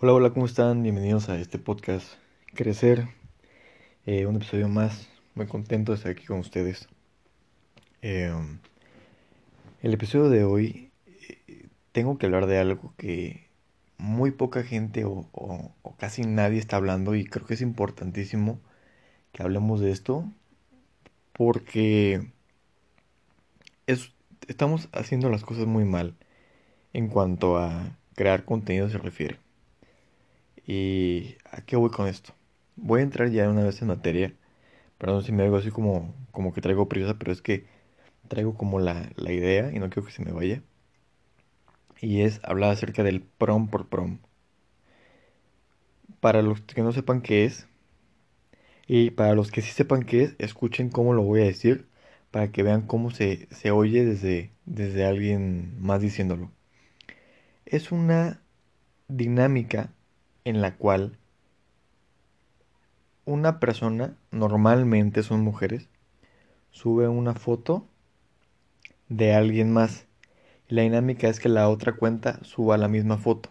Hola, hola, ¿cómo están? Bienvenidos a este podcast Crecer, eh, un episodio más. Muy contento de estar aquí con ustedes. Eh, el episodio de hoy eh, tengo que hablar de algo que muy poca gente o, o, casi nadie está hablando y creo que es importantísimo que hablemos de esto porque es, estamos haciendo las cosas muy mal en cuanto a crear contenido se refiere. ¿Y a qué voy con esto? Voy a entrar ya una vez en materia. Perdón si me hago así como, como que traigo prisa, pero es que traigo como la, la idea y no quiero que se me vaya. Y es hablar acerca del prom por prom. Para los que no sepan qué es, y para los que sí sepan qué es, escuchen cómo lo voy a decir para que vean cómo se, se oye desde, desde alguien más diciéndolo. Es una dinámica en la cual una persona, normalmente son mujeres, sube una foto de alguien más. La dinámica es que la otra cuenta suba la misma foto.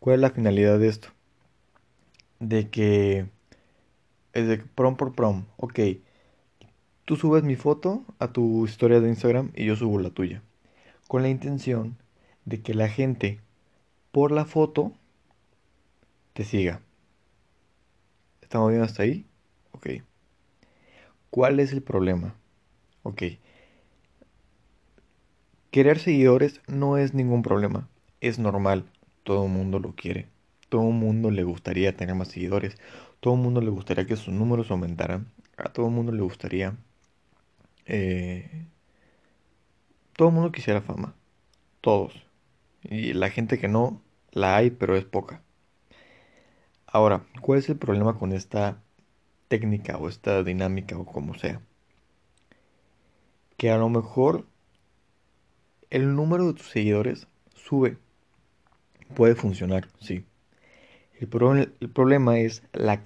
¿Cuál es la finalidad de esto? De que es de prom por prom. Ok, tú subes mi foto a tu historia de Instagram y yo subo la tuya. Con la intención de que la gente por la foto te siga. ¿Estamos bien hasta ahí? Ok. ¿Cuál es el problema? Ok. Querer seguidores no es ningún problema. Es normal. Todo el mundo lo quiere. Todo el mundo le gustaría tener más seguidores. Todo el mundo le gustaría que sus números aumentaran. A todo el mundo le gustaría... Eh, todo el mundo quisiera fama. Todos. Y la gente que no, la hay, pero es poca. Ahora, ¿cuál es el problema con esta técnica o esta dinámica o como sea? Que a lo mejor el número de tus seguidores sube. Puede funcionar, sí. El, problema es la,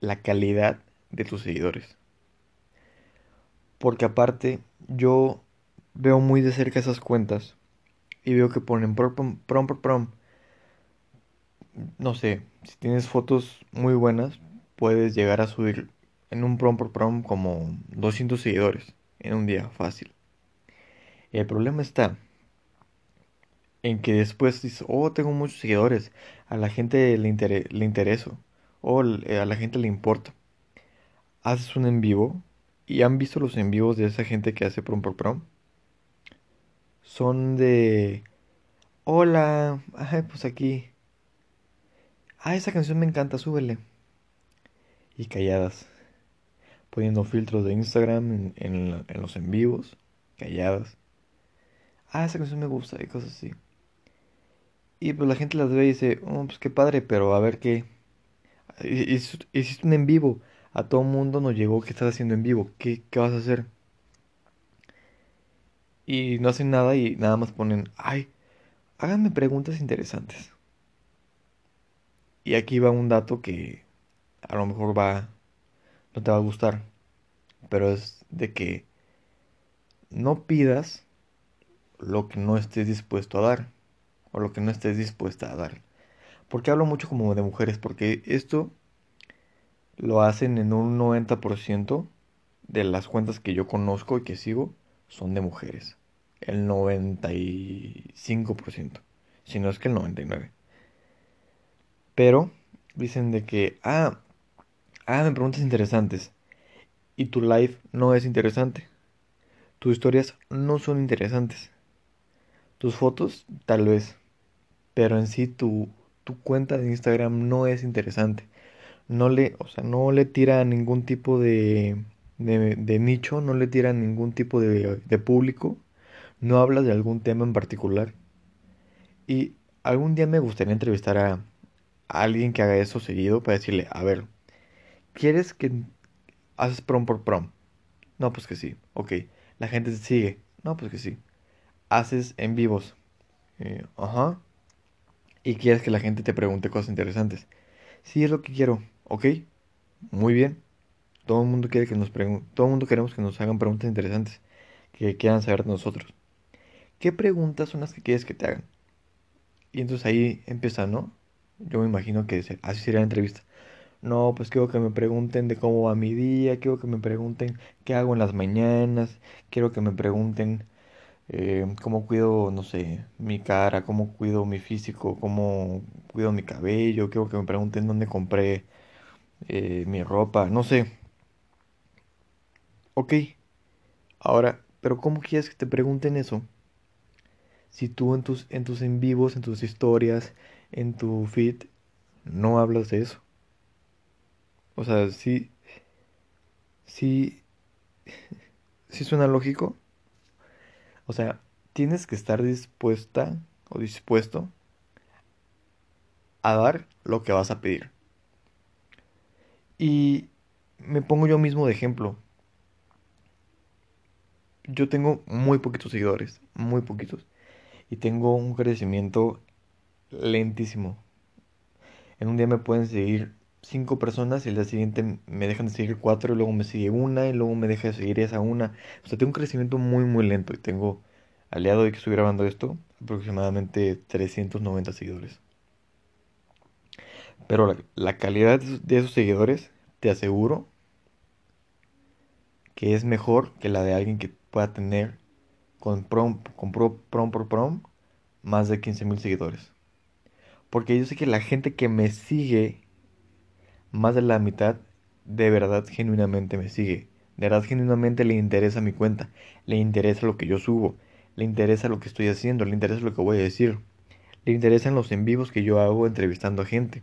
la calidad de tus seguidores. Porque aparte, yo veo muy de cerca esas cuentas y veo que ponen prom, prom, prom, prom no sé, si tienes fotos muy buenas, puedes llegar a subir en un prom por prom como 200 seguidores en un día fácil. El problema está en que después dices, oh, tengo muchos seguidores, a la gente le, le intereso, o eh, a la gente le importa. Haces un en vivo y han visto los en vivos de esa gente que hace prom por prom. Son de, hola, ay, pues aquí Ah, esa canción me encanta, súbele. Y calladas. Poniendo filtros de Instagram en, los en vivos. Calladas. Ah, esa canción me gusta y cosas así. Y pues la gente las ve y dice, oh, pues qué padre, pero a ver qué. Hiciste un en vivo. A todo mundo nos llegó que estás haciendo en vivo. ¿Qué, ¿Qué vas a hacer? Y no hacen nada y nada más ponen, ay, háganme preguntas interesantes. Y aquí va un dato que a lo mejor va, no te va a gustar, pero es de que no pidas lo que no estés dispuesto a dar o lo que no estés dispuesta a dar. Porque hablo mucho como de mujeres, porque esto lo hacen en un 90% de las cuentas que yo conozco y que sigo son de mujeres. El 95%, si no es que el 99%. Pero dicen de que, ah, ah, me preguntas interesantes. Y tu live no es interesante. Tus historias no son interesantes. Tus fotos, tal vez. Pero en sí tu, tu cuenta de Instagram no es interesante. No le, o sea, no le tira ningún tipo de, de, de nicho, no le tira ningún tipo de, de público. No hablas de algún tema en particular. Y algún día me gustaría entrevistar a, alguien que haga eso seguido para decirle, a ver, ¿quieres que haces prom por prom? No, pues que sí. Ok. La gente te sigue. No, pues que sí. Haces en vivos. Eh, ajá. Y quieres que la gente te pregunte cosas interesantes. Sí, es lo que quiero. Ok. Muy bien. Todo el mundo quiere que nos pregunte. Todo el mundo queremos que nos hagan preguntas interesantes. Que quieran saber de nosotros. ¿Qué preguntas son las que quieres que te hagan? Y entonces ahí empieza, ¿no? Yo me imagino que así sería la entrevista. No, pues quiero que me pregunten de cómo va mi día, quiero que me pregunten qué hago en las mañanas, quiero que me pregunten eh, cómo cuido, no sé, mi cara, cómo cuido mi físico, cómo cuido mi cabello, quiero que me pregunten dónde compré eh, mi ropa, no sé. Ok, ahora, pero ¿cómo quieres que te pregunten eso? Si tú en tus, en tus en vivos, en tus historias, en tu feed, no hablas de eso. O sea, sí, sí, sí suena lógico. O sea, tienes que estar dispuesta o dispuesto a dar lo que vas a pedir. Y me pongo yo mismo de ejemplo. Yo tengo muy poquitos seguidores, muy poquitos. Y tengo un crecimiento lentísimo. En un día me pueden seguir cinco personas y el día siguiente me dejan de seguir cuatro y luego me sigue una y luego me deja de seguir esa una. O sea, tengo un crecimiento muy muy lento y tengo, aliado de que estoy grabando esto, aproximadamente 390 seguidores. Pero la, calidad de esos seguidores, te aseguro que es mejor que la de alguien que pueda tener con prom, con prom prom más de 15 mil seguidores. Porque yo sé que la gente que me sigue más de la mitad de verdad genuinamente me sigue. De verdad genuinamente le interesa mi cuenta, le interesa lo que yo subo, le interesa lo que estoy haciendo, le interesa lo que voy a decir, le interesan los en vivos que yo hago entrevistando a gente.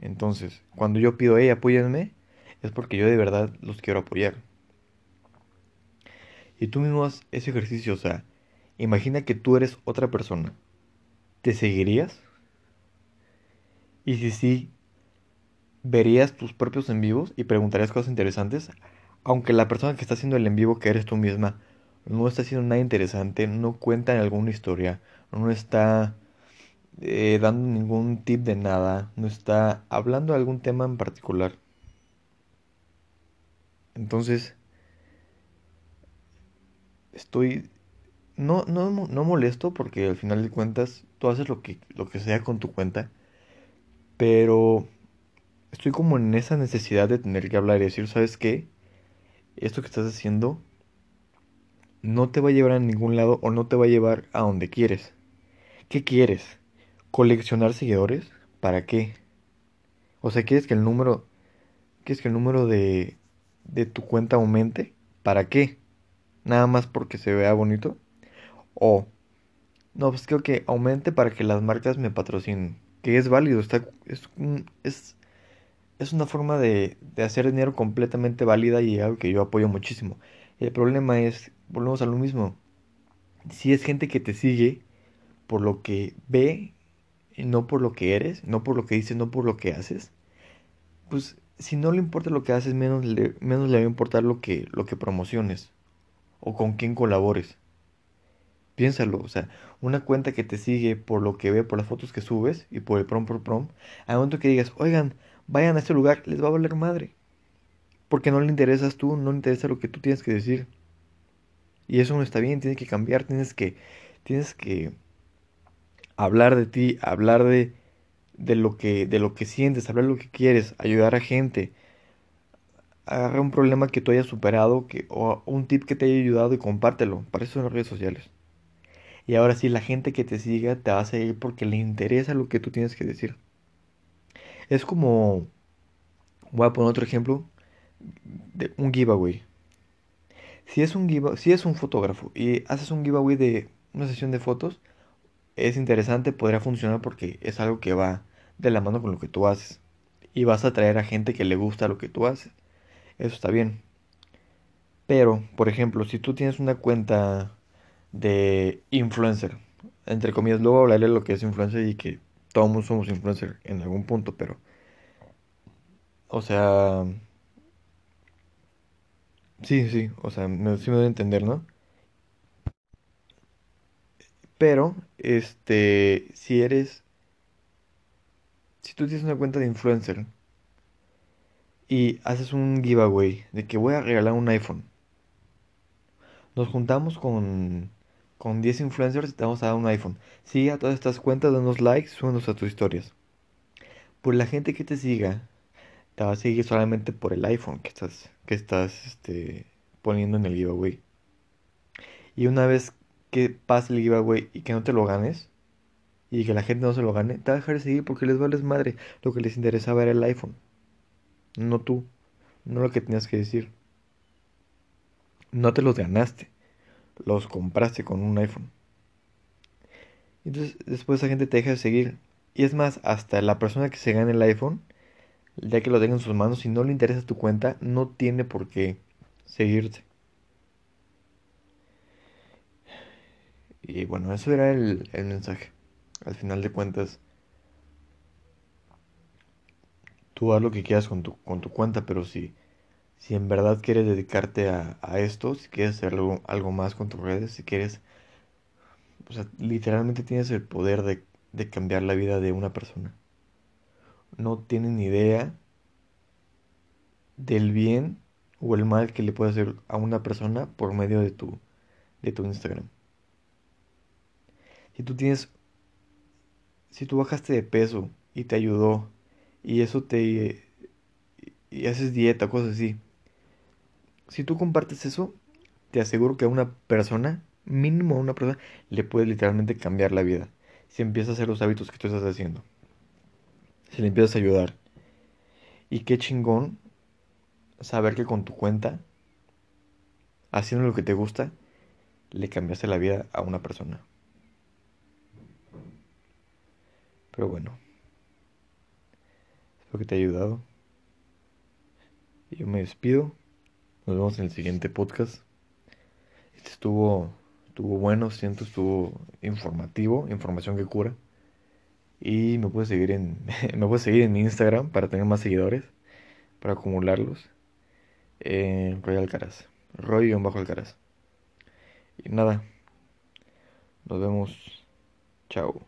Entonces, cuando yo pido, hey, apóyenme, es porque yo de verdad los quiero apoyar. Y tú mismo haces ese ejercicio, o sea, imagina que tú eres otra persona. ¿Te seguirías? Y si sí, verías tus propios en vivos y preguntarías cosas interesantes, aunque la persona que está haciendo el en vivo, que eres tú misma, no está haciendo nada interesante, no cuenta en alguna historia, no está eh, dando ningún tip de nada, no está hablando de algún tema en particular. Entonces, estoy no, no, no molesto porque al final de cuentas tú haces lo que, lo que sea con tu cuenta pero estoy como en esa necesidad de tener que hablar y decir, ¿sabes qué? Esto que estás haciendo no te va a llevar a ningún lado o no te va a llevar a donde quieres. ¿Qué quieres? ¿Coleccionar seguidores? ¿Para qué? O sea, ¿quieres que el número, quieres que el número de, de tu cuenta aumente? ¿Para qué? Nada más porque se vea bonito. O, no, pues creo que aumente para que las marcas me patrocinen que es válido, está, es, es, es una forma de, de, hacer dinero completamente válida y algo que yo apoyo muchísimo. El problema es, volvemos a lo mismo, si es gente que te sigue por lo que ve, no por lo que eres, no por lo que dices, no por lo que haces, pues si no le importa lo que haces, menos le, menos le va a importar lo que, lo que promociones o con quién colabores. Piénsalo, o sea, una cuenta que te sigue por lo que ve, por las fotos que subes y por el prom por prom, al momento que digas, oigan, vayan a este lugar, les va a valer madre. Porque no le interesas tú, no le interesa lo que tú tienes que decir. Y eso no está bien, tienes que cambiar, tienes que, tienes que hablar de ti, hablar de, de lo que, de lo que sientes, hablar de lo que quieres, ayudar a gente. Agarra un problema que tú hayas superado que, o un tip que te haya ayudado y compártelo. Para eso son las redes sociales. Y ahora sí, la gente que te siga te va a seguir porque le interesa lo que tú tienes que decir. Es como, voy a poner otro ejemplo, de un giveaway. Si es un, si es un fotógrafo y haces un giveaway de una sesión de fotos, es interesante, podría funcionar porque es algo que va de la mano con lo que tú haces. Y vas a atraer a gente que le gusta lo que tú haces. Eso está bien. Pero, por ejemplo, si tú tienes una cuenta de influencer. Entre comillas, luego hablaré de lo que es influencer y que todos somos influencer en algún punto, pero... O sea... Sí, sí, o sea, me, sí me debe entender, ¿no? Pero, este, si eres... Si tú tienes una cuenta de influencer y haces un giveaway de que voy a regalar un iPhone, nos juntamos con con 10 influencers te vamos a dar un iPhone. Sigue a todas estas cuentas, danos likes, súbenos a tus historias. Pues la gente que te siga te va a seguir solamente por el iPhone que estás, que estás este, poniendo en el giveaway. Y una vez que pase el giveaway y que no te lo ganes, y que la gente no se lo gane, te va a dejar de seguir porque les vales madre. Lo que les interesaba era el iPhone. No tú. No lo que tenías que decir. No te los ganaste. Los compraste con un iPhone. Entonces después esa gente te deja de seguir. Y es más, hasta la persona que se gane el iPhone, ya que lo tenga en sus manos, si no le interesa tu cuenta, no tiene por qué seguirte. Y bueno, eso era el, el mensaje. Al final de cuentas, tú haz lo que quieras con tu, con tu cuenta, pero si, si en verdad quieres dedicarte a, a esto, si quieres hacer algo, algo, más con tus redes, si quieres, o sea, literalmente tienes el poder de, de cambiar la vida de una persona. No tienen idea del bien o el mal que le puede hacer a una persona por medio de tu, de tu Instagram. Si tú tienes si tú bajaste de peso y te ayudó y eso te y haces dieta, cosas así. Si tú compartes eso, te aseguro que a una persona, mínimo a una persona, le puede literalmente cambiar la vida. Si empiezas a hacer los hábitos que tú estás haciendo. Si le empiezas a ayudar. Y qué chingón saber que con tu cuenta, haciendo lo que te gusta, le cambiaste la vida a una persona. Pero bueno, espero que te haya ayudado. Yo me despido. Nos vemos en el siguiente podcast. Este estuvo, estuvo bueno, siento, estuvo informativo, información que cura. Y me puedes seguir en, me puedes seguir en Instagram para tener más seguidores, para acumularlos. En Roy Alcaraz. Roy-Alcaraz. bajo Y nada. Nos vemos. Chao.